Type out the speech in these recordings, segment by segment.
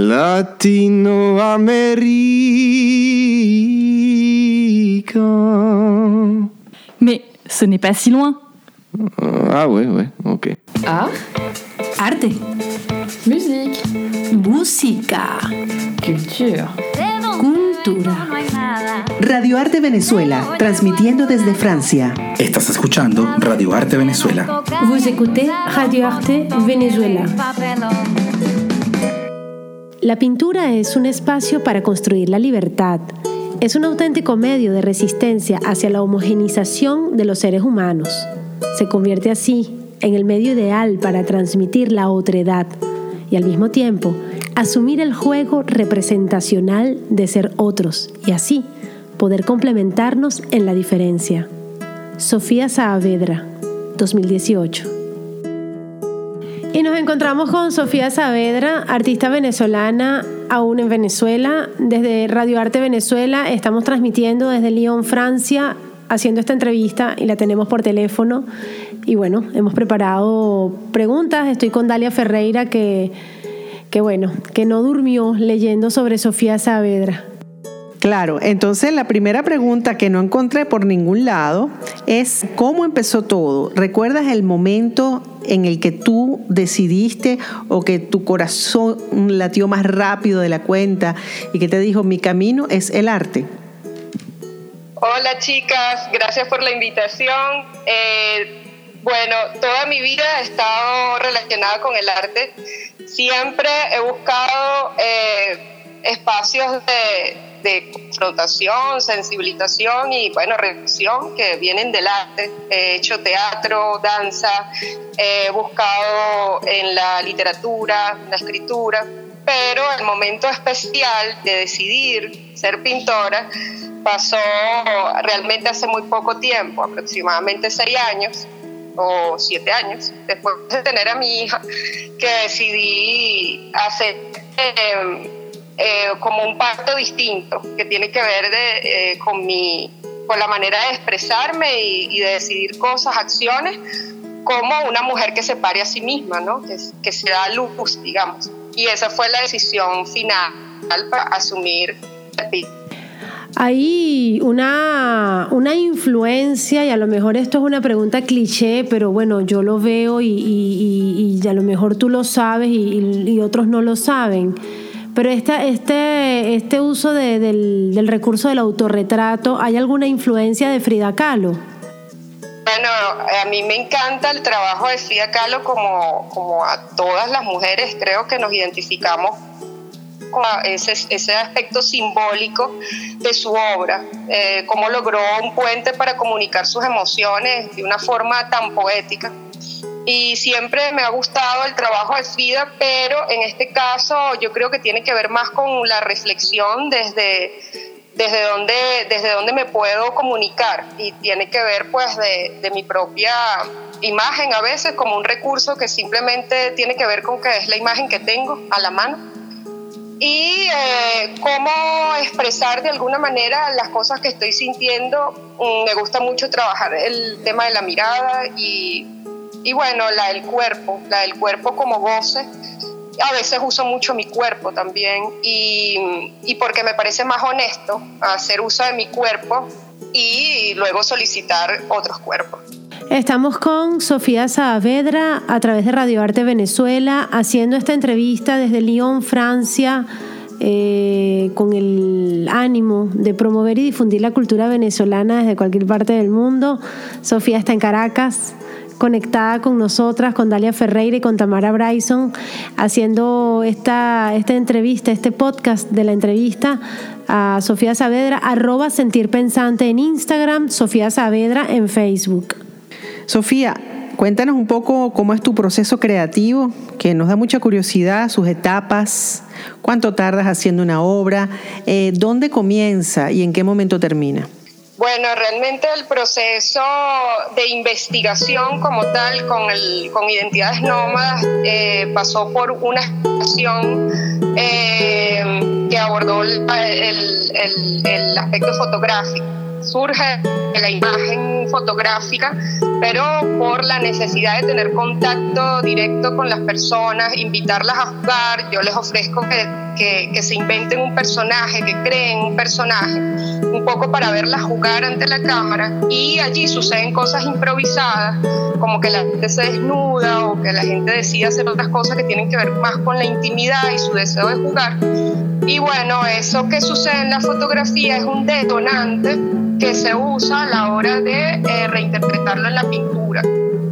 Latinoamérica. Mais ce n'est pas si loin. Ah ouais, ouais, ok. Art, Arte. musique, Música. culture. Cultura. Radio Arte Venezuela, transmitiendo desde Francia. Estás escuchando Radio Arte Venezuela. Vous écoutez Radio Arte Venezuela. La pintura es un espacio para construir la libertad. Es un auténtico medio de resistencia hacia la homogenización de los seres humanos. Se convierte así en el medio ideal para transmitir la otredad y al mismo tiempo asumir el juego representacional de ser otros y así poder complementarnos en la diferencia. Sofía Saavedra, 2018. Y nos encontramos con Sofía Saavedra, artista venezolana aún en Venezuela. Desde Radio Arte Venezuela estamos transmitiendo desde Lyon, Francia, haciendo esta entrevista y la tenemos por teléfono. Y bueno, hemos preparado preguntas. Estoy con Dalia Ferreira que, que bueno, que no durmió leyendo sobre Sofía Saavedra. Claro, entonces la primera pregunta que no encontré por ningún lado es cómo empezó todo. ¿Recuerdas el momento en el que tú decidiste o que tu corazón latió más rápido de la cuenta y que te dijo mi camino es el arte? Hola chicas, gracias por la invitación. Eh, bueno, toda mi vida he estado relacionada con el arte. Siempre he buscado eh, espacios de, de confrontación, sensibilización y, bueno, reflexión que vienen del arte. He hecho teatro, danza, he buscado en la literatura, la escritura, pero el momento especial de decidir ser pintora pasó realmente hace muy poco tiempo, aproximadamente seis años o siete años, después de tener a mi hija, que decidí hacer eh, eh, como un pacto distinto, que tiene que ver de, eh, con, mi, con la manera de expresarme y, y, de decidir cosas, acciones, como una mujer que se pare a sí misma, ¿no? que, que se da luz, digamos. Y esa fue la decisión final para asumir hay una, una, influencia, y a lo mejor esto es una pregunta cliché, pero bueno, yo lo veo y, y, y a lo mejor tú lo sabes y, otros no lo saben. Pero esta, este, este uso de, del, del, recurso del autorretrato, ¿hay alguna influencia de Frida Kahlo? Bueno, a mí me encanta el trabajo de Frida Kahlo como, como a todas las mujeres, creo que nos identificamos ese, ese aspecto simbólico de su obra, eh, cómo logró un puente para comunicar sus emociones de una forma tan poética. Y siempre me ha gustado el trabajo de Frida, pero en este caso yo creo que tiene que ver más con la reflexión desde, desde, donde, desde donde me puedo comunicar y tiene que ver pues de, de mi propia imagen a veces como un recurso que simplemente tiene que ver con que es la imagen que tengo a la mano y eh, cómo expresar de alguna manera las cosas que estoy sintiendo. Mm, me gusta mucho trabajar el tema de la mirada y, y bueno, la del cuerpo, la del cuerpo como goce. A veces uso mucho mi cuerpo también y, y porque me parece más honesto hacer uso de mi cuerpo y luego solicitar otros cuerpos. Estamos con Sofía Saavedra a través de Radio Arte Venezuela haciendo esta entrevista desde Lyon, Francia, eh, con el ánimo de promover y difundir la cultura venezolana desde cualquier parte del mundo. Sofía está en Caracas conectada con nosotras, con Dalia Ferreira y con Tamara Bryson, haciendo esta, esta entrevista, este podcast de la entrevista a Sofía Saavedra, arroba sentir pensante en Instagram, Sofía Saavedra en Facebook. Sofía, cuéntanos un poco cómo es tu proceso creativo, que nos da mucha curiosidad, sus etapas, cuánto tardas haciendo una obra, eh, dónde comienza y en qué momento termina. Bueno, realmente el proceso de investigación como tal con, el, con identidades nómadas eh, pasó por una exposición eh, que abordó el, el, el, aspecto fotográfico surge de la imagen fotográfica, pero por la necesidad de tener contacto directo con las personas, invitarlas a jugar, yo les ofrezco que, que, se inventen un personaje, que creen un personaje, un poco para verlas jugar ante la cámara y allí suceden cosas improvisadas, como que la gente se desnuda o que la gente decide hacer otras cosas que tienen que ver más con la intimidad y su deseo de jugar. Y bueno, eso que sucede en la fotografía es un detonante que se usa a la hora de eh, reinterpretarlo en la pintura.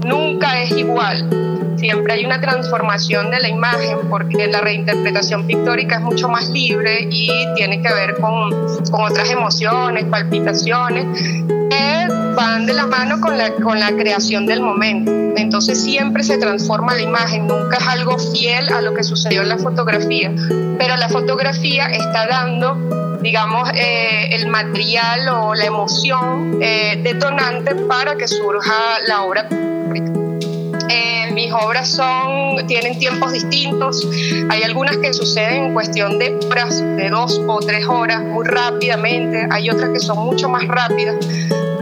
Nunca es igual. Siempre hay una transformación de la imagen porque la reinterpretación pictórica es mucho más libre y tiene que ver con, con otras emociones, palpitaciones que van de la mano con la, con la creación del momento. Entonces siempre se transforma la imagen, nunca es algo fiel a lo que sucedió en la fotografía, pero la fotografía está dando digamos, eh, el material o la emoción eh, detonante para que surja la obra eh, mis obras son, tienen tiempos distintos. Hay algunas que suceden en cuestión de horas, de dos o tres horas, muy rápidamente. Hay otras que son mucho más rápidas.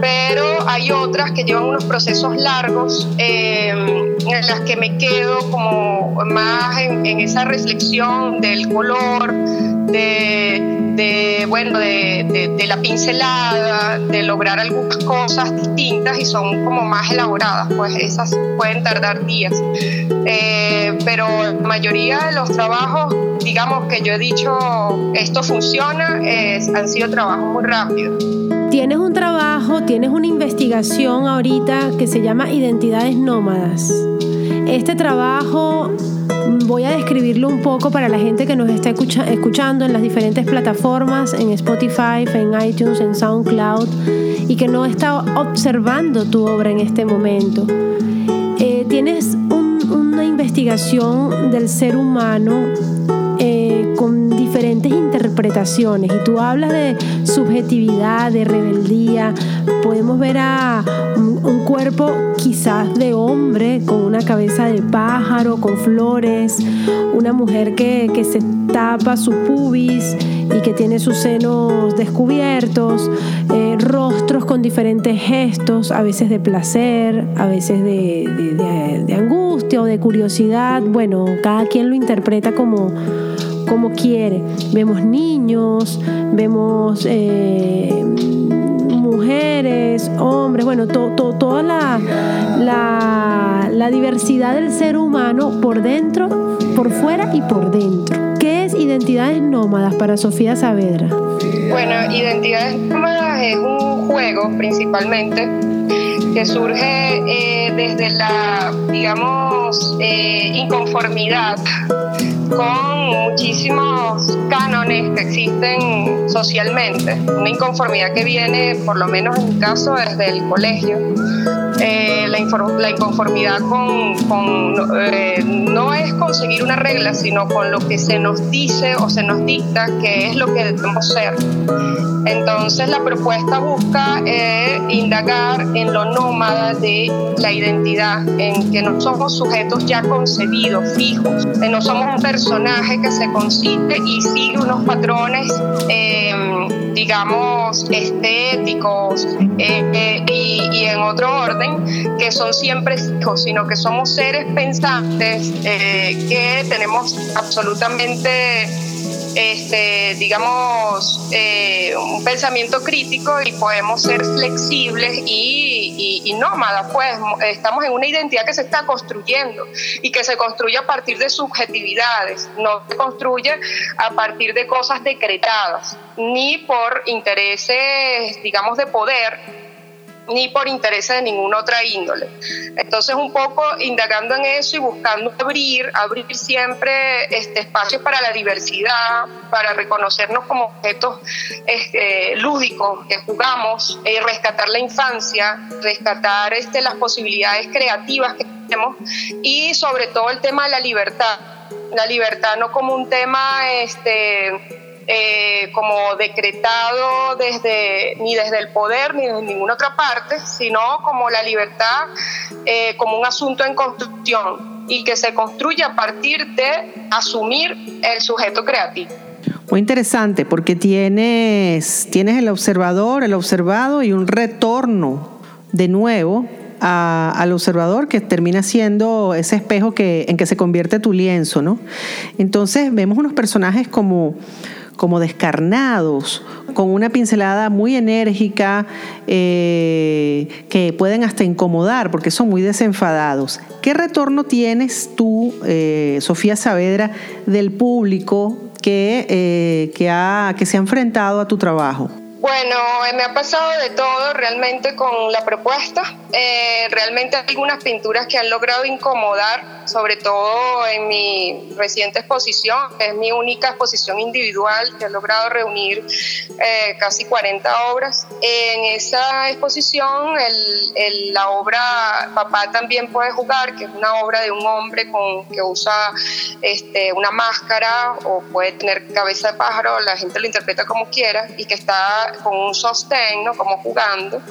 Pero hay otras que llevan unos procesos largos en las que me quedo como más en esa reflexión del color, de, bueno, de, de, la pincelada, de lograr algunas cosas distintas y son como más elaboradas, pues esas pueden tardar días. Eh, pero la mayoría de los trabajos, digamos que yo he dicho, esto funciona, han sido trabajos muy rápidos. Tienes un trabajo, tienes una investigación ahorita que se llama Identidades Nómadas. Este trabajo voy a describirlo un poco para la gente que nos está escuchando en las diferentes plataformas, en Spotify, en iTunes, en SoundCloud, y que no está observando tu obra en este momento. Eh, tienes una investigación del ser humano interpretaciones y tú hablas de subjetividad, de rebeldía. Podemos ver a un, cuerpo quizás de hombre con una cabeza de pájaro, con flores, una mujer que, que se tapa su pubis y que tiene sus senos descubiertos, eh, rostros con diferentes gestos, a veces de placer, a veces de, de angustia o de curiosidad. Bueno, cada quien lo interpreta como como quiere. Vemos niños, vemos eh, mujeres, hombres, bueno, toda la, la, diversidad del ser humano por dentro, por fuera y por dentro. ¿Qué es Identidades Nómadas para Sofía Saavedra? Bueno, Identidades Nómadas es un juego principalmente que surge eh, desde la, digamos, eh, inconformidad con muchísimos cánones que existen socialmente, una inconformidad que viene, por lo menos en mi caso, desde el colegio. Eh, la, inconformidad con, eh, no es conseguir una regla, sino con lo que se nos dice o se nos dicta que es lo que debemos ser. Entonces la propuesta busca eh, indagar en lo nómada de la identidad, en que no somos sujetos ya concebidos, fijos, que no somos un personaje que se consiste y sigue unos patrones, em, digamos, estéticos eh, y, y, en otro orden, que son siempre fijos, sino que somos seres pensantes eh, que tenemos absolutamente este, digamos, eh, un pensamiento crítico y podemos ser flexibles y, y, nómadas, pues estamos en una identidad que se está construyendo y que se construye a partir de subjetividades, no se construye a partir de cosas decretadas, ni por intereses, digamos, de poder, ni por intereses de ninguna otra índole. Entonces, un poco indagando en eso y buscando abrir, abrir siempre este, espacios para la diversidad, para reconocernos como objetos este, lúdicos que jugamos, eh, rescatar la infancia, rescatar este, las posibilidades creativas que tenemos y sobre todo el tema de la libertad. La libertad no como un tema este, eh, como decretado desde, ni desde el poder ni desde ninguna otra parte, sino como la libertad eh, como un asunto en construcción y que se construye a partir de asumir el sujeto creativo. Muy interesante porque tienes, tienes el observador, el observado y un retorno de nuevo al observador que termina siendo ese espejo que, en que se convierte tu lienzo, ¿no? Entonces vemos unos personajes como, como descarnados, con una pincelada muy enérgica, eh, que pueden hasta incomodar porque son muy desenfadados. ¿Qué retorno tienes tú, eh, Sofía Saavedra, del público que, eh, que, que se ha enfrentado a tu trabajo? Bueno, me ha pasado de todo realmente con la propuesta. Eh, realmente hay algunas pinturas que han logrado incomodar, sobre todo en mi reciente exposición, es mi única exposición individual que ha logrado reunir eh, casi 40 obras. En esa exposición, la obra Papá también puede jugar, que es una obra de un hombre con, que usa este, una máscara o puede tener cabeza de pájaro, la gente lo interpreta como quiera, y que está con un sostén, ¿no? Como jugando.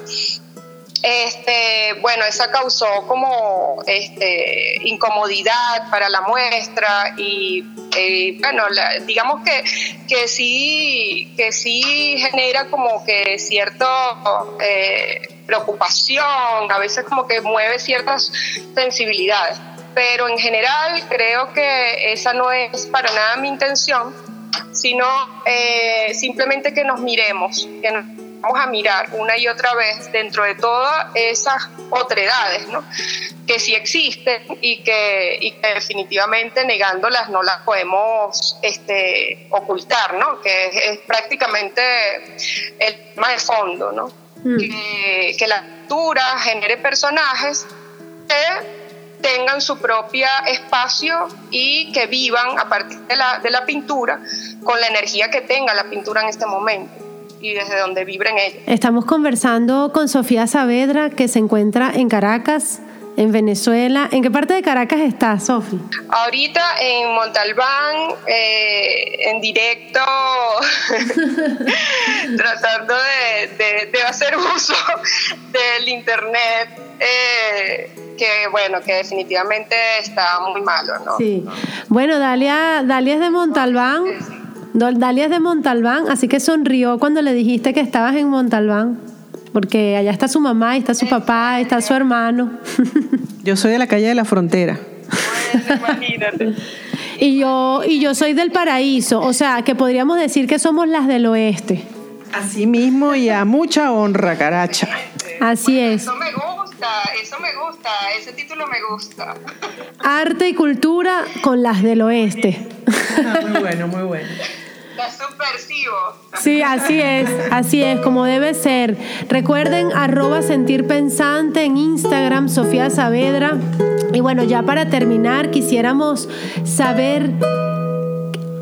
Este, bueno, esa causó como este, incomodidad para la muestra y eh, bueno, digamos que, que, sí, que sí genera como que cierta eh, preocupación, a veces como que mueve ciertas sensibilidades, pero en general creo que esa no es para nada mi intención sino eh, simplemente que nos miremos, que nos vamos a mirar una y otra vez dentro de todas esas otredades, ¿no? que sí existen y que, y que, definitivamente negándolas no las podemos este, ocultar, ¿no? que es, prácticamente el tema de fondo, ¿no? Mm. Que, que la cultura genere personajes que tengan su propio espacio y que vivan a partir de la, de la pintura con la energía que tenga la pintura en este momento y desde donde vibren ellos. Estamos conversando con Sofía Saavedra, que se encuentra en Caracas, en Venezuela. ¿En qué parte de Caracas estás, Sofía? Ahorita en Montalbán, eh, en directo, tratando de, de, hacer uso del internet. Eh, que bueno, que definitivamente está muy malo, ¿no? Sí. Bueno, Dalia, Dalia es de Montalbán. Dalia es de Montalbán, así que sonrió cuando le dijiste que estabas en Montalbán, porque allá está su mamá, está su papá, está su hermano. Yo soy de la calle de la frontera. imagínate. y yo, y yo soy del paraíso, o sea, que podríamos decir que somos las del oeste. Así mismo y a mucha honra, caracha. Así es. Eso me gusta, eso me gusta, ese título me gusta. Arte y cultura con las del oeste. Ah, muy bueno, muy bueno. Sí, así es, así es, como debe ser. Recuerden arroba sentir pensante en Instagram, Sofía Saavedra. Y bueno, ya para terminar, quisiéramos saber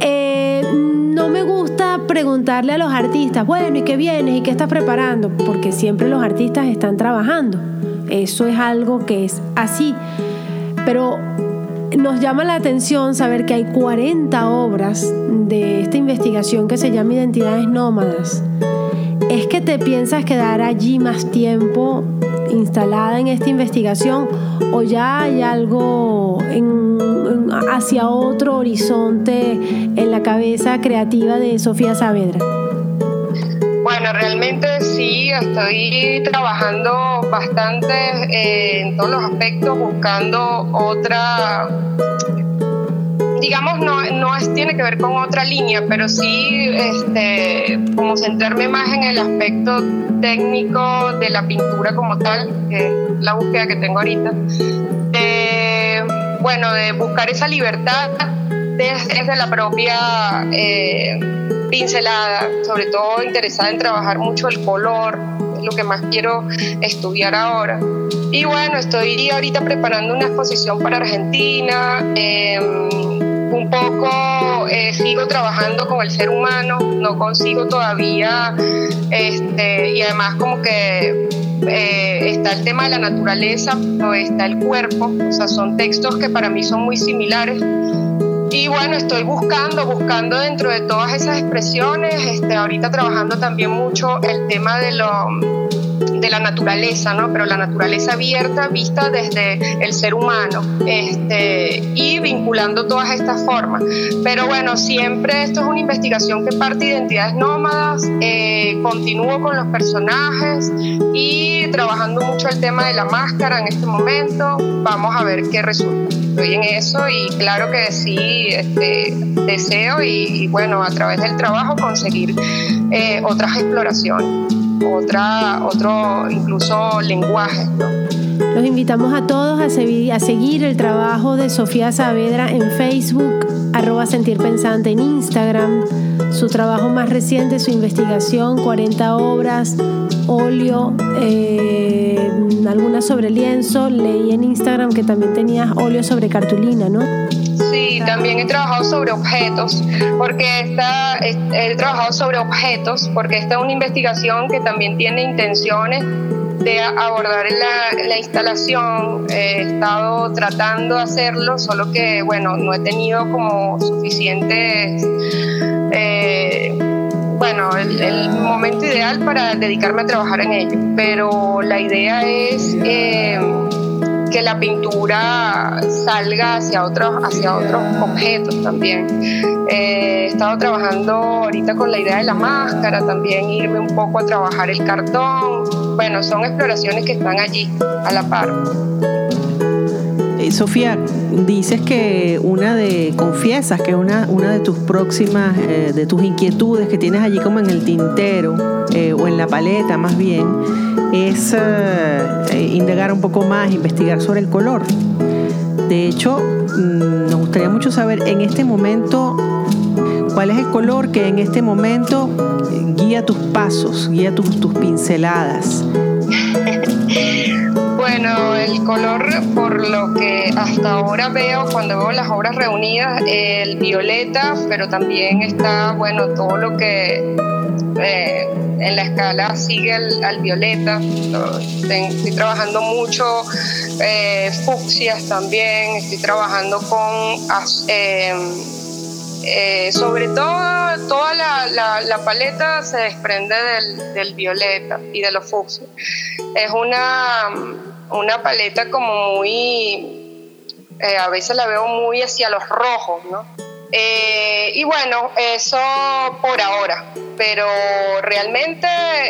eh, no me gusta preguntarle a los artistas, bueno, ¿y qué vienes? ¿Y qué estás preparando? Porque siempre los artistas están trabajando. Eso es algo que es así. Pero nos llama la atención saber que hay 40 obras de esta investigación que se llama Identidades Nómadas. ¿Es que te piensas quedar allí más tiempo instalada en esta investigación o ya hay algo hacia otro horizonte en la cabeza creativa de Sofía Saavedra? Bueno, realmente sí, estoy trabajando bastante eh, en todos los aspectos, buscando otra, digamos, no, no tiene que ver con otra línea, pero sí este, como centrarme más en el aspecto técnico de la pintura como tal, que es la búsqueda que tengo ahorita. bueno, de buscar esa libertad desde, la propia eh, pincelada, sobre todo interesada en trabajar mucho el color, lo que más quiero estudiar ahora. Y bueno, estoy ahorita preparando una exposición para Argentina. Em, un poco eh, sigo trabajando con el ser humano, no consigo todavía, este, y además como que eh, está el tema de la naturaleza, está el cuerpo, o sea, son textos que para mí son muy similares. Y bueno, estoy buscando, buscando dentro de todas esas expresiones, este, ahorita trabajando también mucho el tema de lo de la naturaleza, ¿no? Pero la naturaleza abierta vista desde el ser humano este, y vinculando todas estas formas. Pero bueno, siempre esto es una investigación que parte de identidades nómadas, eh, continúo con los personajes y trabajando mucho el tema de la máscara en este momento. Vamos a ver qué resulta. Estoy en eso y claro que sí, este, deseo y, bueno, a través del trabajo conseguir eh, otras exploraciones otra, otro incluso lenguaje. Los invitamos a todos a, seguir el trabajo de Sofía Saavedra en Facebook, arroba Sentir Pensante en Instagram, su trabajo más reciente, su investigación, 40 obras, óleo, eh, algunas sobre lienzo. Leí en Instagram que también tenías óleo sobre cartulina, ¿no? Sí, también he trabajado sobre objetos, porque esta, he, trabajado sobre objetos, porque esta es una investigación que también tiene intenciones de abordar la, la instalación. He estado tratando de hacerlo, solo que, bueno, no he tenido como suficientes... Eh, bueno, el, momento ideal para dedicarme a trabajar en ello, pero la idea es eh, que la pintura salga hacia otros, hacia otros objetos también. Eh, he estado trabajando ahorita con la idea de la máscara, también irme un poco a trabajar el cartón. Bueno, son exploraciones que están allí a la par. Eh, Sofía, dices que una de, confiesas que una, una de tus próximas, eh, de tus inquietudes que tienes allí como en el tintero o en la paleta más bien, es eh, indagar un poco más, investigar sobre el color. De hecho, mm, nos gustaría mucho saber en este momento cuál es el color que en este momento guía tus pasos, guía tus, tus pinceladas. Bueno, el color, por lo que hasta ahora veo cuando veo las obras reunidas, el violeta, pero también está, bueno, todo lo que eh, en la escala sigue al, violeta. Estoy trabajando mucho eh, fucsias también, estoy trabajando con... Em, eh, sobre todo, toda la, paleta se desprende del, violeta y de los fucsias. Es una, una paleta como muy, eh, a veces la veo muy hacia los rojos, ¿no? Eh, y bueno, eso por ahora, pero realmente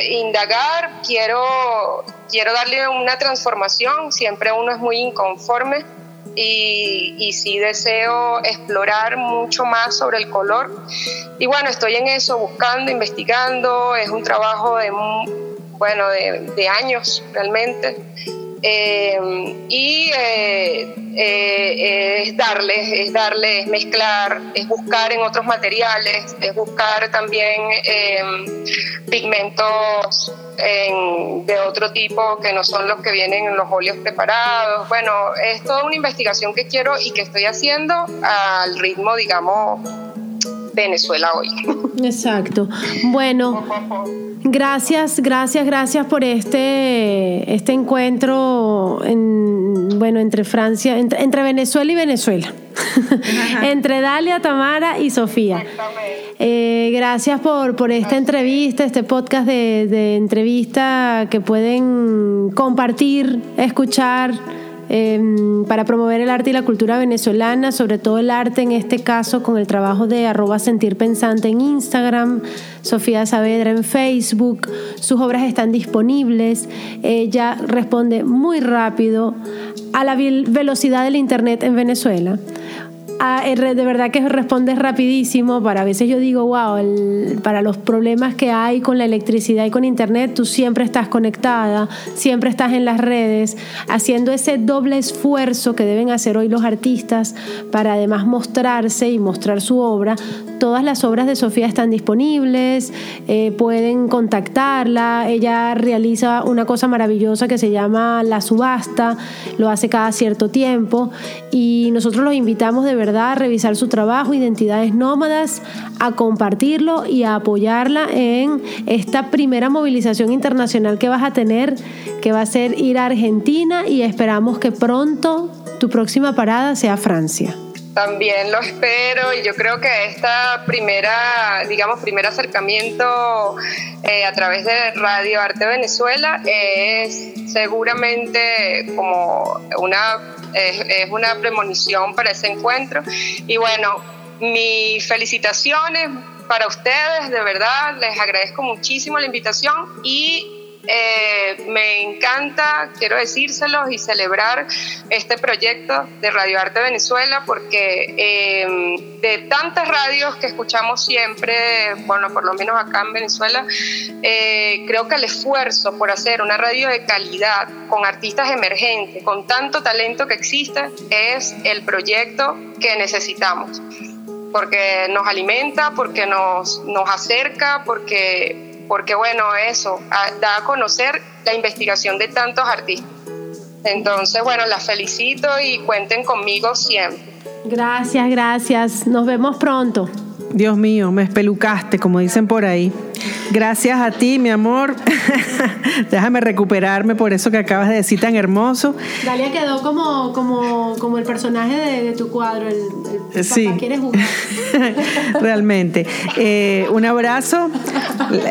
indagar, quiero, quiero darle una transformación, siempre uno es muy inconforme y, y sí deseo explorar mucho más sobre el color. Y bueno, estoy en eso, buscando, investigando, es un trabajo de, bueno, de, de años realmente. Eh, y eh, eh, es darle, es darle, es mezclar, es buscar en otros materiales, es buscar también pigmentos de otro tipo que no son los que vienen en los óleos preparados. Bueno, es toda una investigación que quiero y que estoy haciendo al ritmo, digamos, Venezuela hoy. Exacto. Bueno, gracias, gracias, gracias por este, este encuentro en, bueno, entre Francia, entre, Venezuela y Venezuela. entre Dalia, Tamara y Sofía. Eh, gracias por, por esta entrevista, este podcast de, de entrevista que pueden compartir, escuchar Em, para promover el arte y la cultura venezolana, sobre todo el arte en este caso con el trabajo de arroba sentir pensante en Instagram, Sofía Saavedra en Facebook, sus obras están disponibles, ella responde muy rápido a la velocidad del Internet en Venezuela. Ah, eh, de verdad que respondes rapidísimo. Para a veces yo digo, wow, para los problemas que hay con la electricidad y con internet, tú siempre estás conectada, siempre estás en las redes, haciendo ese doble esfuerzo que deben hacer hoy los artistas para además mostrarse y mostrar su obra. Todas las obras de Sofía están disponibles, eh, pueden contactarla. Ella realiza una cosa maravillosa que se llama la subasta, lo hace cada cierto tiempo y nosotros los invitamos de verdad a revisar su trabajo, Identidades Nómadas, a compartirlo y a apoyarla en esta primera movilización internacional que vas a tener, que va a ser ir a Argentina y esperamos que pronto tu próxima parada sea Francia. También lo espero y yo creo que esta primera, digamos, primer acercamiento eh, a través de Radio Arte Venezuela es seguramente como una, es una premonición para ese encuentro. Y bueno, mis felicitaciones para ustedes, de verdad, les agradezco muchísimo la invitación y eh, me encanta, quiero decírselos y celebrar este proyecto de Radio Arte Venezuela porque eh, de tantas radios que escuchamos siempre, bueno, por lo menos acá en Venezuela, eh, creo que el esfuerzo por hacer una radio de calidad con artistas emergentes, con tanto talento que existe, es el proyecto que necesitamos. Porque nos alimenta, porque nos, nos acerca, porque, porque, bueno, eso, da a conocer la investigación de tantos artistas. Entonces, bueno, las felicito y cuenten conmigo siempre. Gracias, gracias. Nos vemos pronto. Dios mío, me espelucaste, como dicen por ahí. Gracias a ti, mi amor. Déjame recuperarme por eso que acabas de decir tan hermoso. Dalia quedó como, como, como el personaje de, tu cuadro, el, el sí. ¿quieres jugar? Realmente. Eh, un abrazo.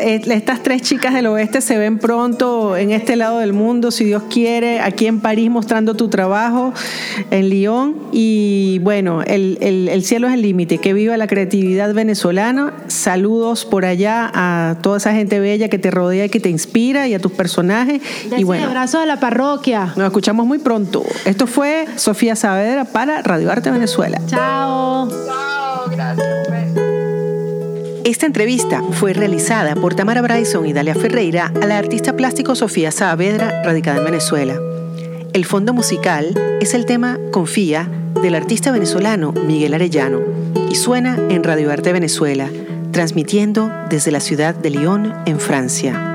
Estas tres chicas del oeste se ven pronto en este lado del mundo, si Dios quiere, aquí en París mostrando tu trabajo, en Lyon. Y bueno, el, el cielo es el límite. Que viva la creatividad venezolana. Saludos por allá a toda esa gente bella que te rodea y que te inspira y a tus personajes. y bueno, abrazo a la parroquia. Nos escuchamos muy pronto. Esto fue Sofía Saavedra para Radio Arte Venezuela. Chao. Chao, gracias. Pues. Esta entrevista fue realizada por Tamara Bryson y Dalia Ferreira a la artista plástico Sofía Saavedra, radicada en Venezuela. El fondo musical es el tema Confía del artista venezolano Miguel Arellano y suena en Radio Arte Venezuela transmitiendo desde la ciudad de Lyon, en Francia.